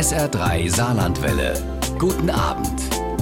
SR3 Saarlandwelle. Guten Abend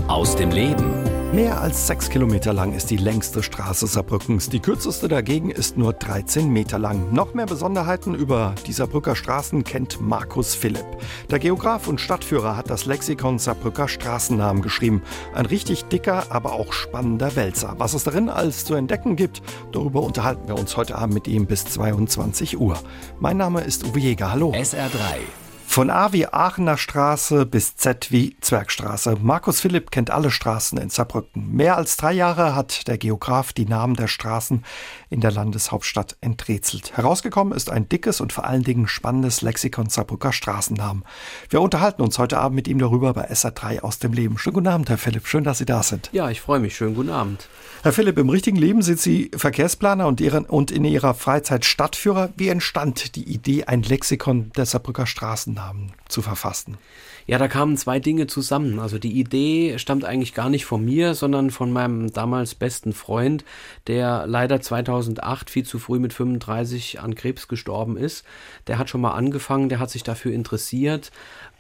aus dem Leben. Mehr als sechs Kilometer lang ist die längste Straße Saarbrückens. Die kürzeste dagegen ist nur 13 Meter lang. Noch mehr Besonderheiten über die Saarbrücker Straßen kennt Markus Philipp. Der Geograf und Stadtführer hat das Lexikon Saarbrücker Straßennamen geschrieben. Ein richtig dicker, aber auch spannender Wälzer. Was es darin alles zu entdecken gibt, darüber unterhalten wir uns heute Abend mit ihm bis 22 Uhr. Mein Name ist Uwe Jäger. Hallo. SR3 von A wie Aachener Straße bis Z wie Zwergstraße. Markus Philipp kennt alle Straßen in Saarbrücken. Mehr als drei Jahre hat der Geograf die Namen der Straßen in der Landeshauptstadt enträtselt. Herausgekommen ist ein dickes und vor allen Dingen spannendes Lexikon Saarbrücker Straßennamen. Wir unterhalten uns heute Abend mit ihm darüber bei SR3 aus dem Leben. Schönen guten Abend, Herr Philipp. Schön, dass Sie da sind. Ja, ich freue mich. Schönen guten Abend. Herr Philipp, im richtigen Leben sind Sie Verkehrsplaner und, ihren, und in Ihrer Freizeit Stadtführer. Wie entstand die Idee, ein Lexikon der Saarbrücker Straßennamen zu verfassen? Ja, da kamen zwei Dinge zusammen. Also die Idee stammt eigentlich gar nicht von mir, sondern von meinem damals besten Freund, der leider 2008 viel zu früh mit 35 an Krebs gestorben ist. Der hat schon mal angefangen, der hat sich dafür interessiert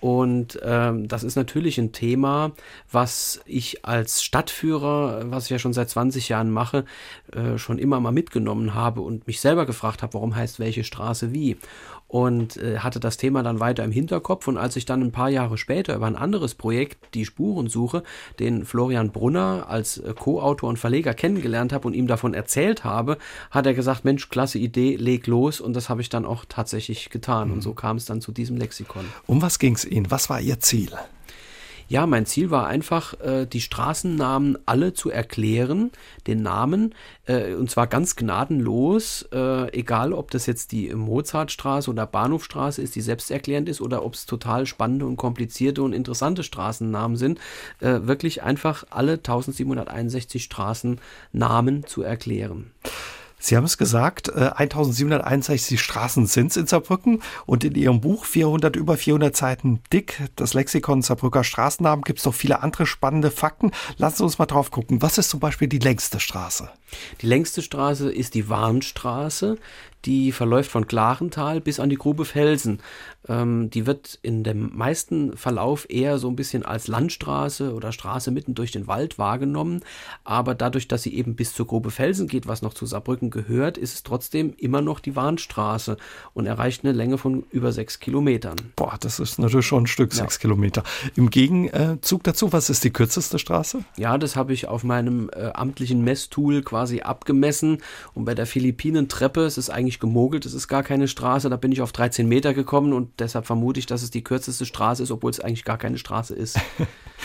und ähm, das ist natürlich ein Thema, was ich als Stadtführer, was ich ja schon seit 20 Jahren mache, äh, schon immer mal mitgenommen habe und mich selber gefragt habe, warum heißt welche Straße wie und äh, hatte das Thema dann weiter im Hinterkopf. Und als ich dann ein paar Jahre später über ein anderes Projekt, die Spurensuche, den Florian Brunner als äh, Co-Autor und Verleger kennengelernt habe und ihm davon erzählt habe, hat er gesagt, Mensch, klasse Idee, leg los. Und das habe ich dann auch tatsächlich getan. Mhm. Und so kam es dann zu diesem Lexikon. Um was ging es Ihnen? Was war Ihr Ziel? Ja, mein Ziel war einfach, äh, die Straßennamen alle zu erklären, den Namen, äh, und zwar ganz gnadenlos, äh, egal ob das jetzt die Mozartstraße oder Bahnhofstraße ist, die selbsterklärend ist, oder ob es total spannende und komplizierte und interessante Straßennamen sind, äh, wirklich einfach alle 1761 Straßennamen zu erklären. Sie haben es gesagt, 1761 äh, Straßen sind es in Saarbrücken und in Ihrem Buch 400 über 400 Seiten dick, das Lexikon Saarbrücker Straßennamen, gibt es noch viele andere spannende Fakten. Lassen Sie uns mal drauf gucken. Was ist zum Beispiel die längste Straße? Die längste Straße ist die Warnstraße die verläuft von Klarental bis an die Grube Felsen. Ähm, die wird in dem meisten Verlauf eher so ein bisschen als Landstraße oder Straße mitten durch den Wald wahrgenommen. Aber dadurch, dass sie eben bis zur Grube Felsen geht, was noch zu Saarbrücken gehört, ist es trotzdem immer noch die Warnstraße und erreicht eine Länge von über sechs Kilometern. Boah, das ist natürlich schon ein Stück, ja. sechs Kilometer. Im Gegenzug dazu, was ist die kürzeste Straße? Ja, das habe ich auf meinem äh, amtlichen Messtool quasi abgemessen. Und bei der Philippinen-Treppe, es ist eigentlich eigentlich gemogelt, es ist gar keine Straße, da bin ich auf 13 Meter gekommen und deshalb vermute ich, dass es die kürzeste Straße ist, obwohl es eigentlich gar keine Straße ist.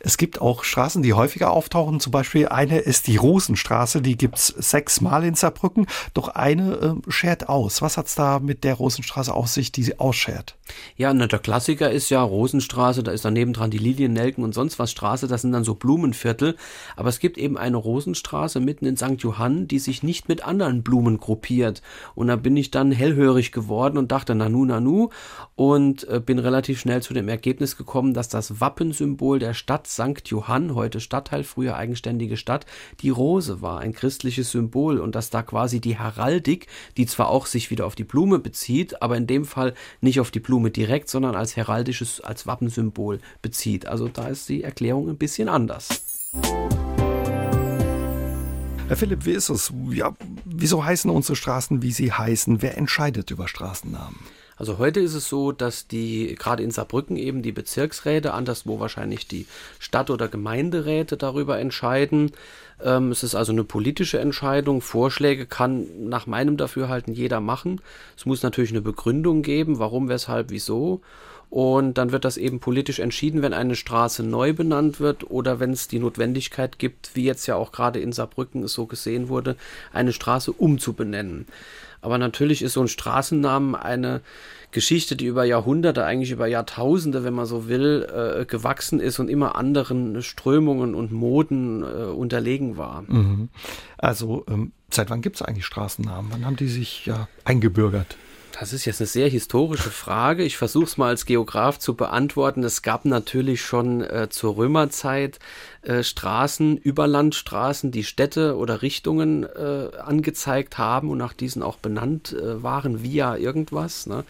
Es gibt auch Straßen, die häufiger auftauchen. Zum Beispiel eine ist die Rosenstraße, die gibt es sechsmal in Saarbrücken. Doch eine äh, schert aus. Was hat es da mit der Rosenstraße auf sich, die sie ausschert? Ja, na, der Klassiker ist ja Rosenstraße, da ist daneben dran die Lilien, Nelken und sonst was Straße, das sind dann so Blumenviertel. Aber es gibt eben eine Rosenstraße mitten in St. Johann, die sich nicht mit anderen Blumen gruppiert. Und da bin ich dann hellhörig geworden und dachte, nanu, nanu. Und äh, bin relativ schnell zu dem Ergebnis gekommen, dass das Wappensymbol der Stadt St. Johann, heute Stadtteil, früher eigenständige Stadt, die Rose war, ein christliches Symbol und dass da quasi die Heraldik, die zwar auch sich wieder auf die Blume bezieht, aber in dem Fall nicht auf die Blume direkt, sondern als heraldisches, als Wappensymbol bezieht. Also da ist die Erklärung ein bisschen anders. Herr Philipp, wie ist es? Ja, wieso heißen unsere Straßen, wie sie heißen? Wer entscheidet über Straßennamen? Also heute ist es so, dass die gerade in Saarbrücken eben die Bezirksräte, anderswo wahrscheinlich die Stadt- oder Gemeinderäte darüber entscheiden. Ähm, es ist also eine politische Entscheidung. Vorschläge kann nach meinem Dafürhalten jeder machen. Es muss natürlich eine Begründung geben, warum, weshalb, wieso. Und dann wird das eben politisch entschieden, wenn eine Straße neu benannt wird oder wenn es die Notwendigkeit gibt, wie jetzt ja auch gerade in Saarbrücken es so gesehen wurde, eine Straße umzubenennen. Aber natürlich ist so ein Straßennamen eine Geschichte, die über Jahrhunderte, eigentlich über Jahrtausende, wenn man so will, äh, gewachsen ist und immer anderen Strömungen und Moden äh, unterlegen war. Mhm. Also ähm, seit wann gibt es eigentlich Straßennamen? Wann haben die sich ja eingebürgert? Das ist jetzt eine sehr historische Frage. Ich versuche es mal als Geograf zu beantworten. Es gab natürlich schon äh, zur Römerzeit äh, Straßen, Überlandstraßen, die Städte oder Richtungen äh, angezeigt haben und nach diesen auch benannt äh, waren via irgendwas. Ne?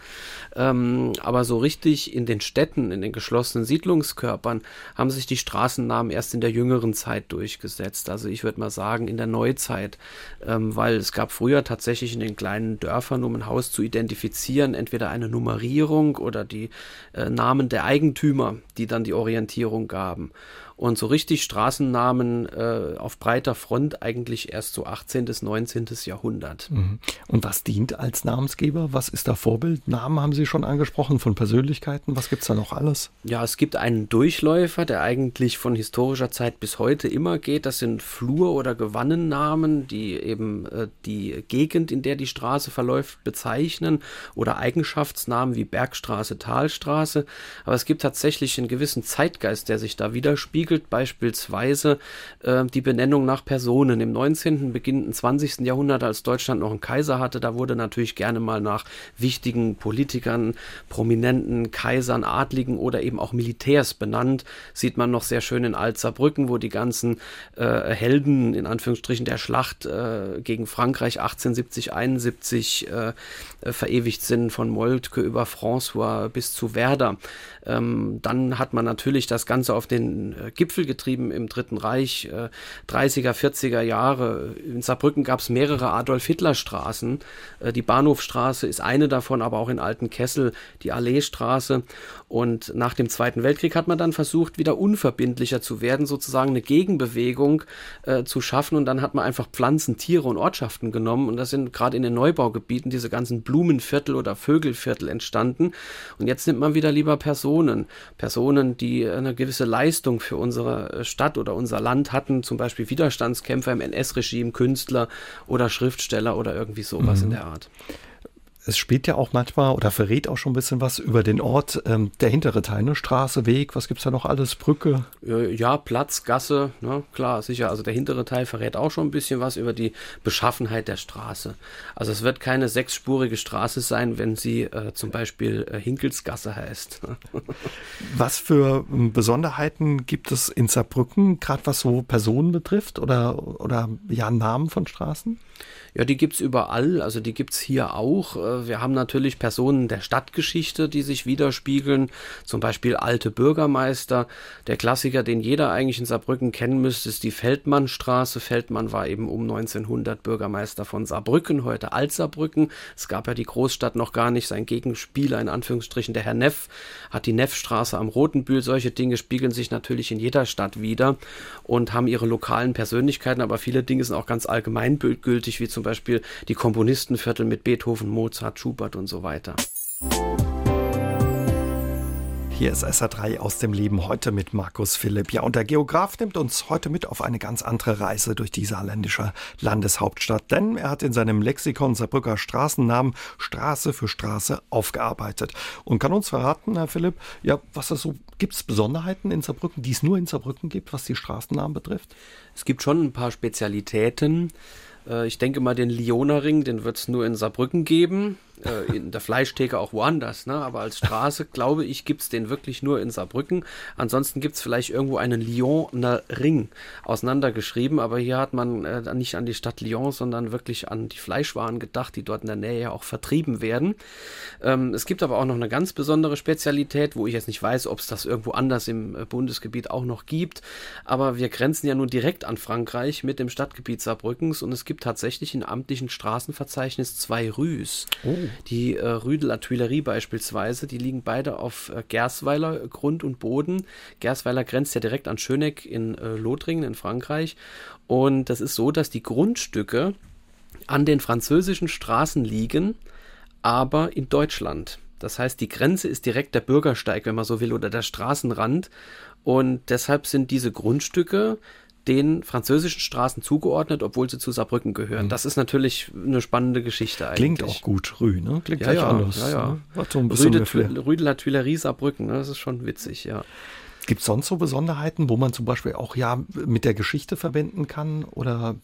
Ähm, aber so richtig in den Städten, in den geschlossenen Siedlungskörpern haben sich die Straßennamen erst in der jüngeren Zeit durchgesetzt. Also ich würde mal sagen in der Neuzeit, ähm, weil es gab früher tatsächlich in den kleinen Dörfern, um ein Haus zu identifizieren, entweder eine Nummerierung oder die äh, Namen der Eigentümer, die dann die Orientierung gaben. Und so richtig Straßennamen äh, auf breiter Front eigentlich erst so 18. bis 19. Jahrhundert. Mhm. Und was dient als Namensgeber? Was ist da Vorbild? Namen haben Sie schon angesprochen von Persönlichkeiten. Was gibt es da noch alles? Ja, es gibt einen Durchläufer, der eigentlich von historischer Zeit bis heute immer geht. Das sind Flur- oder Gewannennamen, die eben äh, die Gegend, in der die Straße verläuft, bezeichnen oder Eigenschaftsnamen wie Bergstraße, Talstraße. Aber es gibt tatsächlich einen gewissen Zeitgeist, der sich da widerspiegelt spiegelt beispielsweise äh, die Benennung nach Personen. Im 19., beginnenden 20. Jahrhundert, als Deutschland noch einen Kaiser hatte, da wurde natürlich gerne mal nach wichtigen Politikern, Prominenten, Kaisern, Adligen oder eben auch Militärs benannt. Sieht man noch sehr schön in Alzerbrücken, wo die ganzen äh, Helden in Anführungsstrichen der Schlacht äh, gegen Frankreich 1870, 71 äh, verewigt sind, von Moltke über François bis zu Werder. Ähm, dann hat man natürlich das Ganze auf den äh, Gipfel getrieben im Dritten Reich, äh, 30er, 40er Jahre. In Saarbrücken gab es mehrere Adolf-Hitler-Straßen. Äh, die Bahnhofstraße ist eine davon, aber auch in Altenkessel die Alleestraße. Und nach dem Zweiten Weltkrieg hat man dann versucht, wieder unverbindlicher zu werden, sozusagen eine Gegenbewegung äh, zu schaffen. Und dann hat man einfach Pflanzen, Tiere und Ortschaften genommen. Und das sind gerade in den Neubaugebieten diese ganzen Blumenviertel oder Vögelviertel entstanden. Und jetzt nimmt man wieder lieber Personen. Personen, die eine gewisse Leistung für unsere Stadt oder unser Land hatten, zum Beispiel Widerstandskämpfer im NS-Regime, Künstler oder Schriftsteller oder irgendwie sowas mhm. in der Art es spielt ja auch manchmal oder verrät auch schon ein bisschen was über den Ort. Ähm, der hintere Teil, ne? Straße, Weg, was gibt es da noch alles? Brücke? Ja, Platz, Gasse, ne? klar, sicher. Also der hintere Teil verrät auch schon ein bisschen was über die Beschaffenheit der Straße. Also es wird keine sechsspurige Straße sein, wenn sie äh, zum Beispiel äh, Hinkelsgasse heißt. Was für ähm, Besonderheiten gibt es in Saarbrücken, gerade was so Personen betrifft oder, oder ja, Namen von Straßen? Ja, die gibt es überall, also die gibt es hier auch. Äh, wir haben natürlich Personen der Stadtgeschichte, die sich widerspiegeln, zum Beispiel alte Bürgermeister. Der Klassiker, den jeder eigentlich in Saarbrücken kennen müsste, ist die Feldmannstraße. Feldmann war eben um 1900 Bürgermeister von Saarbrücken, heute Altsaarbrücken. Es gab ja die Großstadt noch gar nicht. Sein Gegenspieler, in Anführungsstrichen der Herr Neff, hat die Neffstraße am Rotenbühl. Solche Dinge spiegeln sich natürlich in jeder Stadt wieder und haben ihre lokalen Persönlichkeiten, aber viele Dinge sind auch ganz allgemeingültig, wie zum zum Beispiel die Komponistenviertel mit Beethoven, Mozart, Schubert und so weiter. Hier ist SA3 aus dem Leben heute mit Markus Philipp. Ja, und der Geograf nimmt uns heute mit auf eine ganz andere Reise durch die saarländische Landeshauptstadt, denn er hat in seinem Lexikon Saarbrücker Straßennamen Straße für Straße aufgearbeitet und kann uns verraten, Herr Philipp, ja, was es so gibt es Besonderheiten in Saarbrücken, die es nur in Saarbrücken gibt, was die Straßennamen betrifft? Es gibt schon ein paar Spezialitäten. Äh, ich denke mal, den Lioner-Ring, den wird es nur in Saarbrücken geben äh, in der Fleischtheke auch woanders, ne? aber als Straße, glaube ich, gibt es den wirklich nur in Saarbrücken. Ansonsten gibt es vielleicht irgendwo einen Lyoner Ring auseinandergeschrieben, aber hier hat man äh, nicht an die Stadt Lyon, sondern wirklich an die Fleischwaren gedacht, die dort in der Nähe auch vertrieben werden. Ähm, es gibt aber auch noch eine ganz besondere Spezialität, wo ich jetzt nicht weiß, ob es das irgendwo anders im äh, Bundesgebiet auch noch gibt, aber wir grenzen ja nun direkt an Frankreich mit dem Stadtgebiet Saarbrückens und es gibt tatsächlich im amtlichen Straßenverzeichnis zwei Rüs. Oh. Die äh, Rue de la Tuilerie beispielsweise, die liegen beide auf äh, Gersweiler Grund und Boden. Gersweiler grenzt ja direkt an Schöneck in äh, Lothringen in Frankreich. Und das ist so, dass die Grundstücke an den französischen Straßen liegen, aber in Deutschland. Das heißt, die Grenze ist direkt der Bürgersteig, wenn man so will, oder der Straßenrand. Und deshalb sind diese Grundstücke den französischen Straßen zugeordnet, obwohl sie zu Saarbrücken gehören. Mhm. Das ist natürlich eine spannende Geschichte eigentlich. Klingt auch gut, Rue, ne? Klingt ja, gleich ja, anders. Ja, ja. Ne? So Rue, de, Rue de la Tuilerie Saarbrücken, ne? das ist schon witzig, ja. Gibt es sonst so Besonderheiten, wo man zum Beispiel auch ja mit der Geschichte verbinden kann oder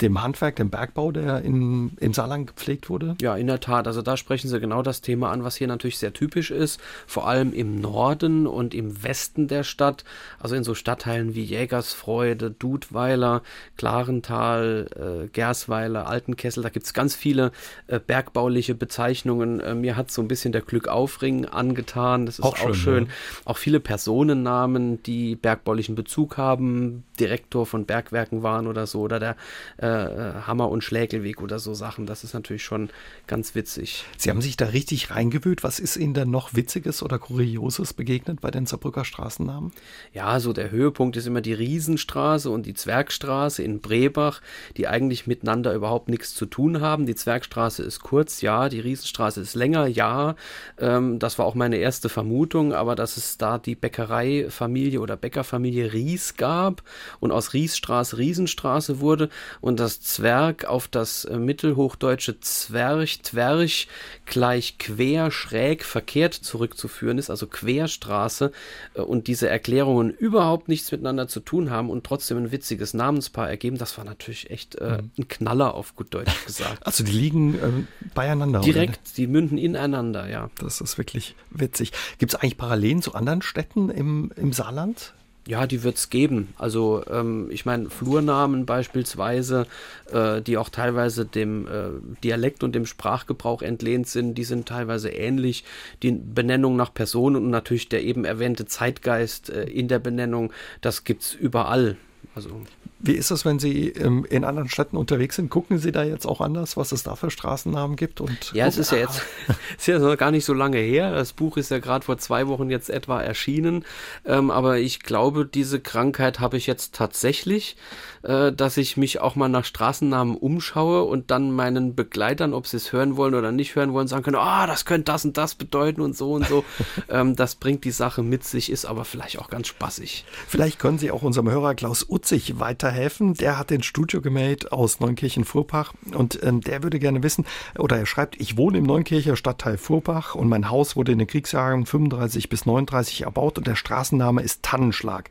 dem Handwerk, dem Bergbau, der in, im Saarland gepflegt wurde? Ja, in der Tat. Also da sprechen Sie genau das Thema an, was hier natürlich sehr typisch ist. Vor allem im Norden und im Westen der Stadt. Also in so Stadtteilen wie Jägersfreude, Dudweiler, Klarental, äh, Gersweiler, Altenkessel. Da gibt es ganz viele äh, bergbauliche Bezeichnungen. Äh, mir hat so ein bisschen der Glückaufring angetan. Das ist auch, auch schön. schön. Ja. Auch viele Personennamen, die bergbaulichen Bezug haben. Direktor von Bergwerken waren oder so. Oder der äh, äh, Hammer- und Schlägelweg oder so Sachen. Das ist natürlich schon ganz witzig. Sie haben sich da richtig reingewühlt. Was ist Ihnen denn noch Witziges oder Kurioses begegnet bei den Saarbrücker Straßennamen? Ja, so der Höhepunkt ist immer die Riesenstraße und die Zwergstraße in Brebach, die eigentlich miteinander überhaupt nichts zu tun haben. Die Zwergstraße ist kurz, ja, die Riesenstraße ist länger, ja. Ähm, das war auch meine erste Vermutung, aber dass es da die Bäckereifamilie oder Bäckerfamilie Ries gab und aus Riesstraße Riesenstraße wurde und das Zwerg auf das äh, mittelhochdeutsche Zwerch, Twerch gleich quer, schräg, verkehrt zurückzuführen ist, also Querstraße äh, und diese Erklärungen überhaupt nichts miteinander zu tun haben und trotzdem ein witziges Namenspaar ergeben, das war natürlich echt äh, mhm. ein Knaller auf gut Deutsch gesagt. Also die liegen äh, beieinander. Direkt, oder? die münden ineinander, ja. Das ist wirklich witzig. Gibt es eigentlich Parallelen zu anderen Städten im, im Saarland? Ja, die wird es geben. Also ähm, ich meine, Flurnamen beispielsweise, äh, die auch teilweise dem äh, Dialekt und dem Sprachgebrauch entlehnt sind, die sind teilweise ähnlich. Die Benennung nach Personen und natürlich der eben erwähnte Zeitgeist äh, in der Benennung, das gibt es überall. Also wie ist es, wenn Sie ähm, in anderen Städten unterwegs sind? Gucken Sie da jetzt auch anders, was es da für Straßennamen gibt? Und ja, es ist ja jetzt ist ja noch gar nicht so lange her. Das Buch ist ja gerade vor zwei Wochen jetzt etwa erschienen. Ähm, aber ich glaube, diese Krankheit habe ich jetzt tatsächlich, äh, dass ich mich auch mal nach Straßennamen umschaue und dann meinen Begleitern, ob sie es hören wollen oder nicht hören wollen, sagen können, ah, oh, das könnte das und das bedeuten und so und so. ähm, das bringt die Sache mit sich, ist aber vielleicht auch ganz spaßig. Vielleicht können Sie auch unserem Hörer Klaus Utzig weiter helfen. Der hat den Studio gemeldet aus Neunkirchen-Furbach und ähm, der würde gerne wissen, oder er schreibt, ich wohne im Neunkircher Stadtteil Furbach und mein Haus wurde in den Kriegsjahren 35 bis 39 erbaut und der Straßenname ist Tannenschlag.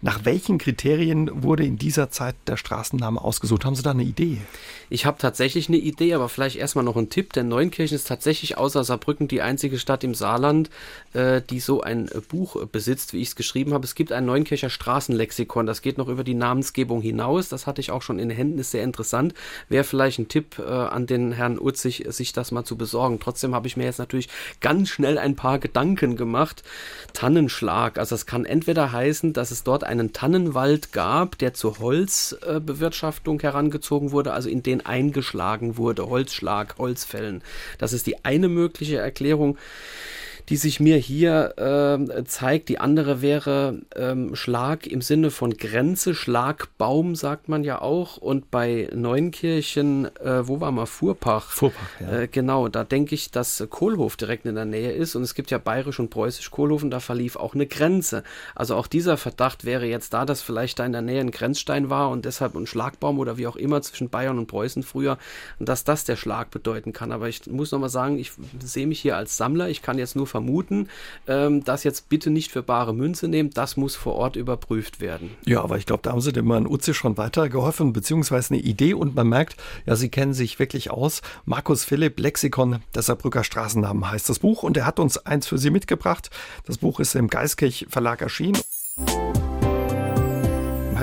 Nach welchen Kriterien wurde in dieser Zeit der Straßenname ausgesucht? Haben Sie da eine Idee? Ich habe tatsächlich eine Idee, aber vielleicht erstmal noch ein Tipp, denn Neunkirchen ist tatsächlich außer Saarbrücken die einzige Stadt im Saarland, äh, die so ein Buch besitzt, wie ich es geschrieben habe. Es gibt ein Neunkircher Straßenlexikon, das geht noch über die Namensgebung hinaus. Das hatte ich auch schon in den Händen, ist sehr interessant. Wäre vielleicht ein Tipp äh, an den Herrn Utzig, sich das mal zu besorgen. Trotzdem habe ich mir jetzt natürlich ganz schnell ein paar Gedanken gemacht. Tannenschlag, also es kann entweder heißen, dass es dort einen Tannenwald gab, der zur Holzbewirtschaftung äh, herangezogen wurde, also in den eingeschlagen wurde, Holzschlag, Holzfällen. Das ist die eine mögliche Erklärung die sich mir hier äh, zeigt. Die andere wäre ähm, Schlag im Sinne von Grenze, Schlagbaum sagt man ja auch. Und bei Neunkirchen, äh, wo war mal Fuhrpach? Fuhrpach, ja. Äh, genau, da denke ich, dass Kohlhof direkt in der Nähe ist. Und es gibt ja bayerisch und preußisch Kohlhof und da verlief auch eine Grenze. Also auch dieser Verdacht wäre jetzt da, dass vielleicht da in der Nähe ein Grenzstein war und deshalb ein Schlagbaum oder wie auch immer zwischen Bayern und Preußen früher und dass das der Schlag bedeuten kann. Aber ich muss nochmal sagen, ich sehe mich hier als Sammler. Ich kann jetzt nur vermuten. Ähm, das jetzt bitte nicht für bare Münze nehmen, das muss vor Ort überprüft werden. Ja, aber ich glaube, da haben Sie dem Herrn Utze schon weitergeholfen, beziehungsweise eine Idee und man merkt, ja, Sie kennen sich wirklich aus. Markus Philipp, Lexikon der Saarbrücker Straßennamen heißt das Buch und er hat uns eins für Sie mitgebracht. Das Buch ist im Geiskirch Verlag erschienen.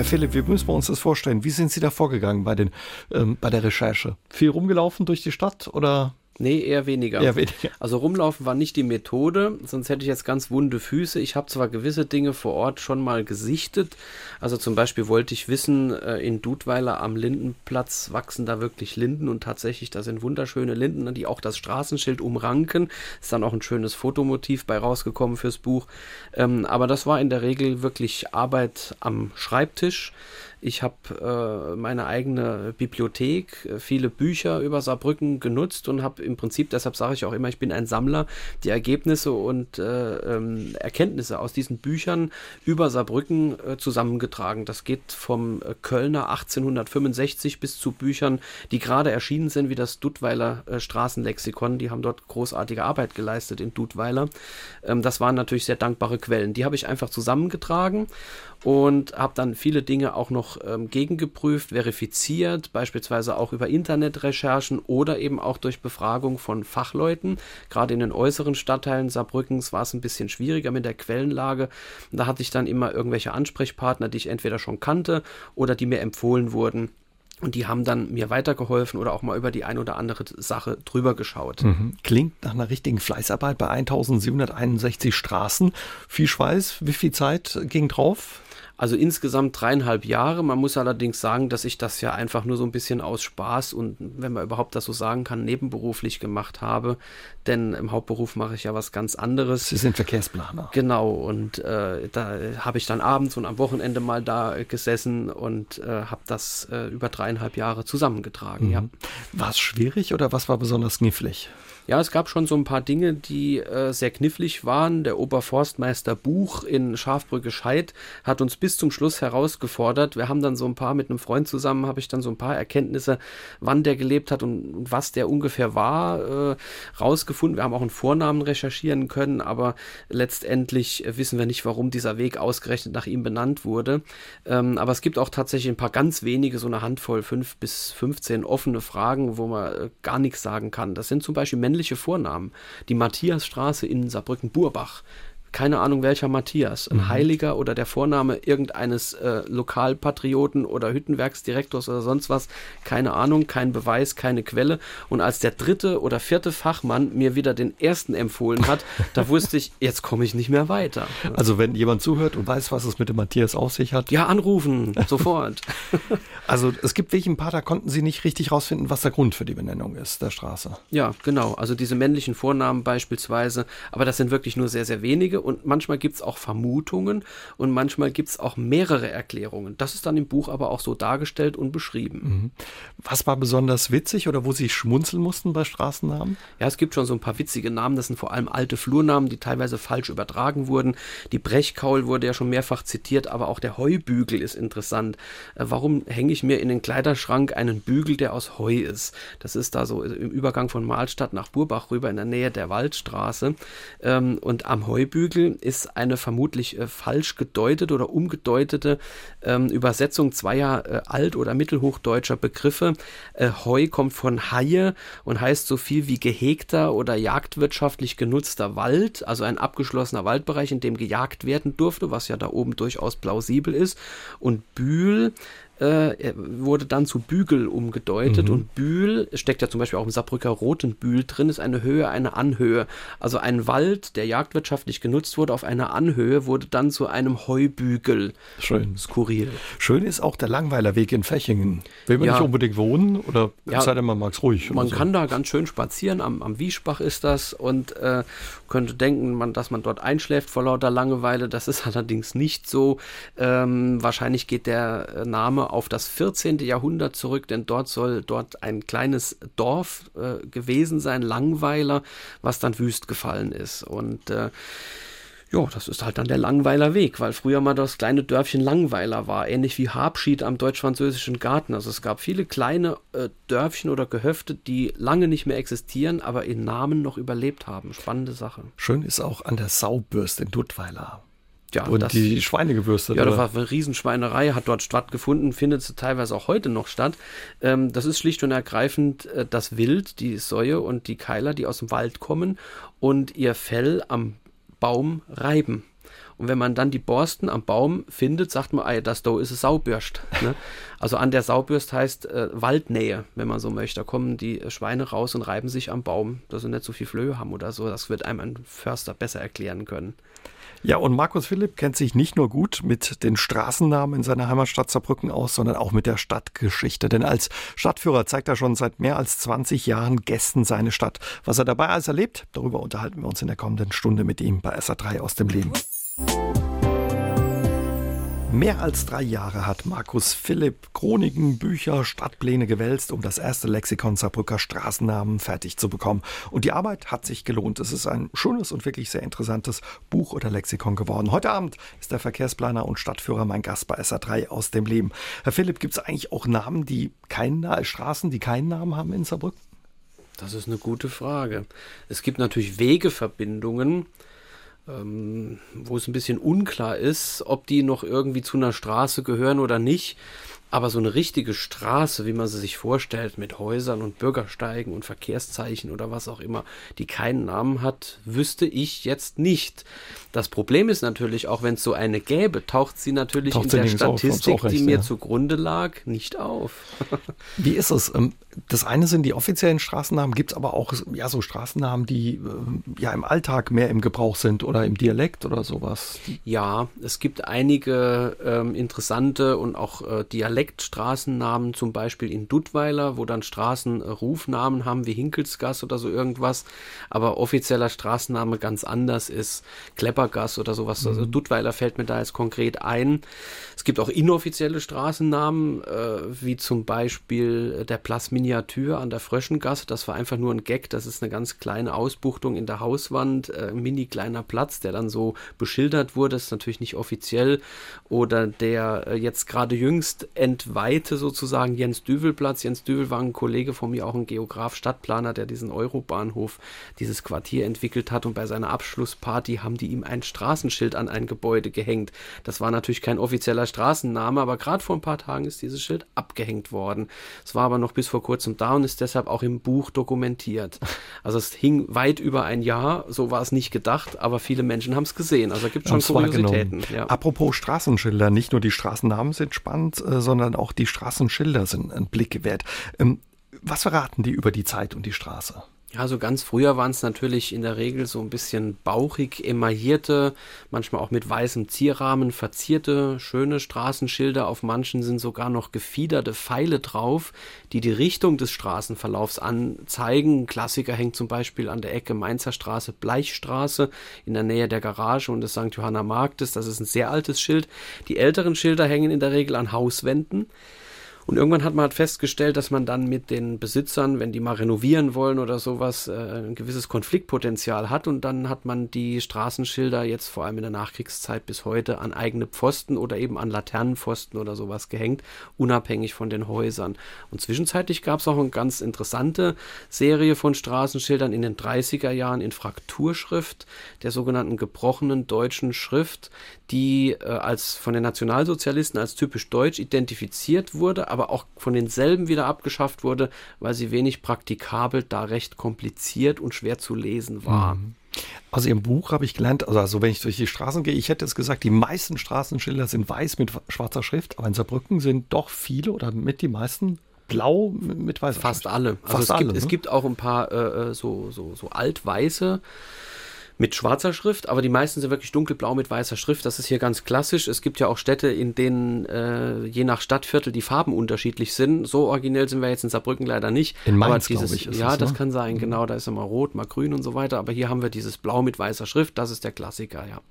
Herr Philipp, wie müssen wir uns das vorstellen? Wie sind Sie da vorgegangen bei, den, ähm, bei der Recherche? Viel rumgelaufen durch die Stadt oder Nee, eher weniger. Eher weniger. Also rumlaufen war nicht die Methode, sonst hätte ich jetzt ganz wunde Füße. Ich habe zwar gewisse Dinge vor Ort schon mal gesichtet. Also zum Beispiel wollte ich wissen, äh, in Dudweiler am Lindenplatz wachsen da wirklich Linden und tatsächlich, da sind wunderschöne Linden, die auch das Straßenschild umranken. Ist dann auch ein schönes Fotomotiv bei rausgekommen fürs Buch. Ähm, aber das war in der Regel wirklich Arbeit am Schreibtisch. Ich habe äh, meine eigene Bibliothek, äh, viele Bücher über Saarbrücken genutzt und habe im Prinzip, deshalb sage ich auch immer, ich bin ein Sammler, die Ergebnisse und äh, ähm, Erkenntnisse aus diesen Büchern über Saarbrücken äh, zusammengetragen. Das geht vom äh, Kölner 1865 bis zu Büchern, die gerade erschienen sind, wie das Dudweiler äh, Straßenlexikon. Die haben dort großartige Arbeit geleistet in Dudweiler. Ähm, das waren natürlich sehr dankbare Quellen. Die habe ich einfach zusammengetragen und habe dann viele Dinge auch noch ähm, gegengeprüft, verifiziert, beispielsweise auch über Internetrecherchen oder eben auch durch Befragung von Fachleuten. Gerade in den äußeren Stadtteilen Saarbrückens war es ein bisschen schwieriger mit der Quellenlage. Da hatte ich dann immer irgendwelche Ansprechpartner, die ich entweder schon kannte oder die mir empfohlen wurden. Und die haben dann mir weitergeholfen oder auch mal über die ein oder andere Sache drüber geschaut. Mhm. Klingt nach einer richtigen Fleißarbeit bei 1761 Straßen. Viel Schweiß, wie viel Zeit ging drauf? Also insgesamt dreieinhalb Jahre. Man muss allerdings sagen, dass ich das ja einfach nur so ein bisschen aus Spaß und, wenn man überhaupt das so sagen kann, nebenberuflich gemacht habe. Denn im Hauptberuf mache ich ja was ganz anderes. Sie sind Verkehrsplaner. Genau. Und äh, da habe ich dann abends und am Wochenende mal da gesessen und äh, habe das äh, über dreieinhalb Jahre zusammengetragen. Mhm. Ja. War es schwierig oder was war besonders knifflig? Ja, es gab schon so ein paar Dinge, die äh, sehr knifflig waren. Der Oberforstmeister Buch in Schafbrücke-Scheid hat uns bis zum Schluss herausgefordert. Wir haben dann so ein paar mit einem Freund zusammen, habe ich dann so ein paar Erkenntnisse, wann der gelebt hat und, was der ungefähr war, äh, rausgefunden. Wir haben auch einen Vornamen recherchieren können, aber letztendlich wissen wir nicht, warum dieser Weg ausgerechnet nach ihm benannt wurde. Ähm, aber es gibt auch tatsächlich ein paar ganz wenige, so eine Handvoll, fünf bis 15 offene Fragen, wo man äh, gar nichts sagen kann. Das sind zum Beispiel männliche männliche Vornamen. Die Matthiasstraße in Saarbrücken-Burbach keine Ahnung welcher Matthias, ein mhm. Heiliger oder der Vorname irgendeines äh, Lokalpatrioten oder Hüttenwerksdirektors oder sonst was, keine Ahnung, kein Beweis, keine Quelle. Und als der dritte oder vierte Fachmann mir wieder den ersten empfohlen hat, da wusste ich, jetzt komme ich nicht mehr weiter. Also wenn jemand zuhört und weiß, was es mit dem Matthias auf sich hat. Ja, anrufen, sofort. also es gibt welchen paar, da konnten Sie nicht richtig rausfinden, was der Grund für die Benennung ist, der Straße. Ja, genau. Also diese männlichen Vornamen beispielsweise, aber das sind wirklich nur sehr, sehr wenige und manchmal gibt es auch Vermutungen und manchmal gibt es auch mehrere Erklärungen. Das ist dann im Buch aber auch so dargestellt und beschrieben. Mhm. Was war besonders witzig oder wo Sie schmunzeln mussten bei Straßennamen? Ja, es gibt schon so ein paar witzige Namen. Das sind vor allem alte Flurnamen, die teilweise falsch übertragen wurden. Die Brechkaul wurde ja schon mehrfach zitiert, aber auch der Heubügel ist interessant. Äh, warum hänge ich mir in den Kleiderschrank einen Bügel, der aus Heu ist? Das ist da so im Übergang von Mahlstadt nach Burbach rüber in der Nähe der Waldstraße. Ähm, und am Heubügel Flügel ist eine vermutlich äh, falsch gedeutete oder umgedeutete ähm, Übersetzung zweier äh, alt- oder mittelhochdeutscher Begriffe. Äh, Heu kommt von Haie und heißt so viel wie gehegter oder jagdwirtschaftlich genutzter Wald, also ein abgeschlossener Waldbereich, in dem gejagt werden durfte, was ja da oben durchaus plausibel ist. Und Bühl äh, wurde dann zu Bügel umgedeutet mhm. und Bühl steckt ja zum Beispiel auch im Saarbrücker Roten Bühl drin, ist eine Höhe, eine Anhöhe. Also ein Wald, der jagdwirtschaftlich genutzt wurde, auf einer Anhöhe, wurde dann zu einem Heubügel. Schön. Skurril. Schön ist auch der Langweilerweg in Fechingen. Will man ja. nicht unbedingt wohnen oder ja, sei denn, man mag es ruhig? Man so. kann da ganz schön spazieren, am, am Wiesbach ist das und äh, könnte denken, man, dass man dort einschläft vor lauter Langeweile. Das ist allerdings nicht so. Ähm, wahrscheinlich geht der äh, Auf das 14. Jahrhundert zurück, denn dort soll dort ein kleines Dorf äh, gewesen sein, Langweiler, was dann wüst gefallen ist. Und äh, ja, das ist halt dann der Langweiler Weg, weil früher mal das kleine Dörfchen Langweiler war, ähnlich wie Habschied am deutsch-französischen Garten. Also es gab viele kleine äh, Dörfchen oder Gehöfte, die lange nicht mehr existieren, aber in Namen noch überlebt haben. Spannende Sache. Schön ist auch an der Saubürst in Duttweiler. Ja, und das, die Schweine gewürstet. Ja, das war eine Riesenschweinerei, hat dort stattgefunden, findet teilweise auch heute noch statt. Ähm, das ist schlicht und ergreifend äh, das Wild, die Säue und die Keiler, die aus dem Wald kommen und ihr Fell am Baum reiben. Und wenn man dann die Borsten am Baum findet, sagt man, ey, das da ist eine Saubürst. Ne? Also an der Saubürst heißt äh, Waldnähe, wenn man so möchte. Da kommen die Schweine raus und reiben sich am Baum, dass sie nicht so viel Flöhe haben oder so. Das wird einem ein Förster besser erklären können. Ja, und Markus Philipp kennt sich nicht nur gut mit den Straßennamen in seiner Heimatstadt Saarbrücken aus, sondern auch mit der Stadtgeschichte. Denn als Stadtführer zeigt er schon seit mehr als 20 Jahren Gästen seine Stadt. Was er dabei alles erlebt, darüber unterhalten wir uns in der kommenden Stunde mit ihm bei SA3 aus dem Leben. Mehr als drei Jahre hat Markus Philipp Chroniken, Bücher, Stadtpläne gewälzt, um das erste Lexikon Saarbrücker Straßennamen fertig zu bekommen. Und die Arbeit hat sich gelohnt. Es ist ein schönes und wirklich sehr interessantes Buch oder Lexikon geworden. Heute Abend ist der Verkehrsplaner und Stadtführer mein Gast bei SA3 aus dem Leben. Herr Philipp, gibt es eigentlich auch Namen, die keinen Straßen, die keinen Namen haben in Saarbrücken? Das ist eine gute Frage. Es gibt natürlich Wegeverbindungen ähm, wo es ein bisschen unklar ist, ob die noch irgendwie zu einer Straße gehören oder nicht. Aber so eine richtige Straße, wie man sie sich vorstellt, mit Häusern und Bürgersteigen und Verkehrszeichen oder was auch immer, die keinen Namen hat, wüsste ich jetzt nicht. Das Problem ist natürlich, auch wenn es so eine gäbe, taucht sie natürlich taucht in der Statistik, auf, recht, die mir ja. zugrunde lag, nicht auf. Wie ist es? Ähm, das eine sind die offiziellen Straßennamen, gibt es aber auch ja, so Straßennamen, die äh, ja im Alltag mehr im Gebrauch sind oder im Dialekt oder sowas. Ja, es gibt einige ähm, interessante und auch äh, Dialektstraßennamen, zum Beispiel in Duttweiler, wo dann Straßen äh, Rufnamen haben wie Hinkelsgass oder so irgendwas, aber offizieller Straßenname ganz anders ist Kleppergass oder sowas. Also mhm. Also Duttweiler fällt mir da jetzt konkret ein. Es gibt auch inoffizielle Straßennamen, äh, wie zum Beispiel der Place Miniatur an der Fröschengasse. Das war einfach nur ein Gag. Das ist eine ganz kleine Ausbuchtung in der Hauswand, äh, mini kleiner Platz, der dann so beschildert wurde. Das ist natürlich nicht offiziell. Oder der äh, jetzt gerade jüngst entweihte sozusagen Jens Düvel Platz. Jens Düvel war ein Kollege von mir, auch ein Geograf, Stadtplaner, der diesen Eurobahnhof, dieses Quartier entwickelt hat. Und bei seiner Abschlussparty haben die ihm ein Straßenschild an ein Gebäude gehängt. Das war natürlich kein offizieller Straßenname, aber gerade vor ein paar Tagen ist dieses Schild abgehängt worden. Es war aber noch bis vor kurzem da und ist deshalb auch im Buch dokumentiert. Also es hing weit über ein Jahr, so war es nicht gedacht, aber viele Menschen haben es gesehen. Also es gibt schon Kuriositäten. Ja. Apropos Straßenschilder, nicht nur die Straßennamen sind spannend, äh, sondern auch die Straßenschilder sind ein Blick wert. Ähm, was verraten die über die Zeit und die Straße? Ja, so ganz früher waren es natürlich in der Regel so ein bisschen bauchig emaillierte, manchmal auch mit weißem Zierrahmen verzierte, schöne Straßenschilder. Auf manchen sind sogar noch gefiederte Pfeile drauf, die die Richtung des Straßenverlaufs anzeigen. Klassiker hängt zum Beispiel an der Ecke Mainzer Straße, Bleichstraße in der Nähe der Garage und des St. Johanna Marktes. Das ist ein sehr altes Schild. Die älteren Schilder hängen in der Regel an Hauswänden. Und irgendwann hat man halt festgestellt, dass man dann mit den Besitzern, wenn die mal renovieren wollen oder sowas, äh, ein gewisses Konfliktpotenzial hat. Und dann hat man die Straßenschilder jetzt vor allem in der Nachkriegszeit bis heute an eigene Pfosten oder eben an Laternenpfosten oder sowas gehängt, unabhängig von den Häusern. Und zwischenzeitlich gab es auch eine ganz interessante Serie von Straßenschildern in den 30er Jahren in Frakturschrift, der sogenannten gebrochenen deutschen Schrift, die äh, als von den Nationalsozialisten als typisch deutsch identifiziert wurde, aber aber auch von denselben wieder abgeschafft wurde, weil sie wenig praktikabel, da recht kompliziert und schwer zu lesen war. Mhm. Aus Ihrem Buch habe ich gelernt, also, also wenn ich durch die Straßen gehe, ich hätte es gesagt, die meisten Straßenschilder sind weiß mit schwarzer Schrift, aber in Saarbrücken sind doch viele oder mit die meisten blau mit weißer Fast Schrift. alle. Also Fast es, alle, gibt, ne? es gibt auch ein paar äh, äh so, so, so altweiße mit schwarzer Schrift, aber die meisten sind wirklich dunkelblau mit weißer Schrift. Das ist hier ganz klassisch. Es gibt ja auch Städte, in denen äh, je nach Stadtviertel die Farben unterschiedlich sind. So originell sind wir jetzt in Saarbrücken leider nicht. In Mainz, glaube ich. Ist ja, es, das ne? kann sein, mhm. genau. Da ist immer rot, mal grün und so weiter. Aber hier haben wir dieses Blau mit weißer Schrift. Das ist der Klassiker, ja.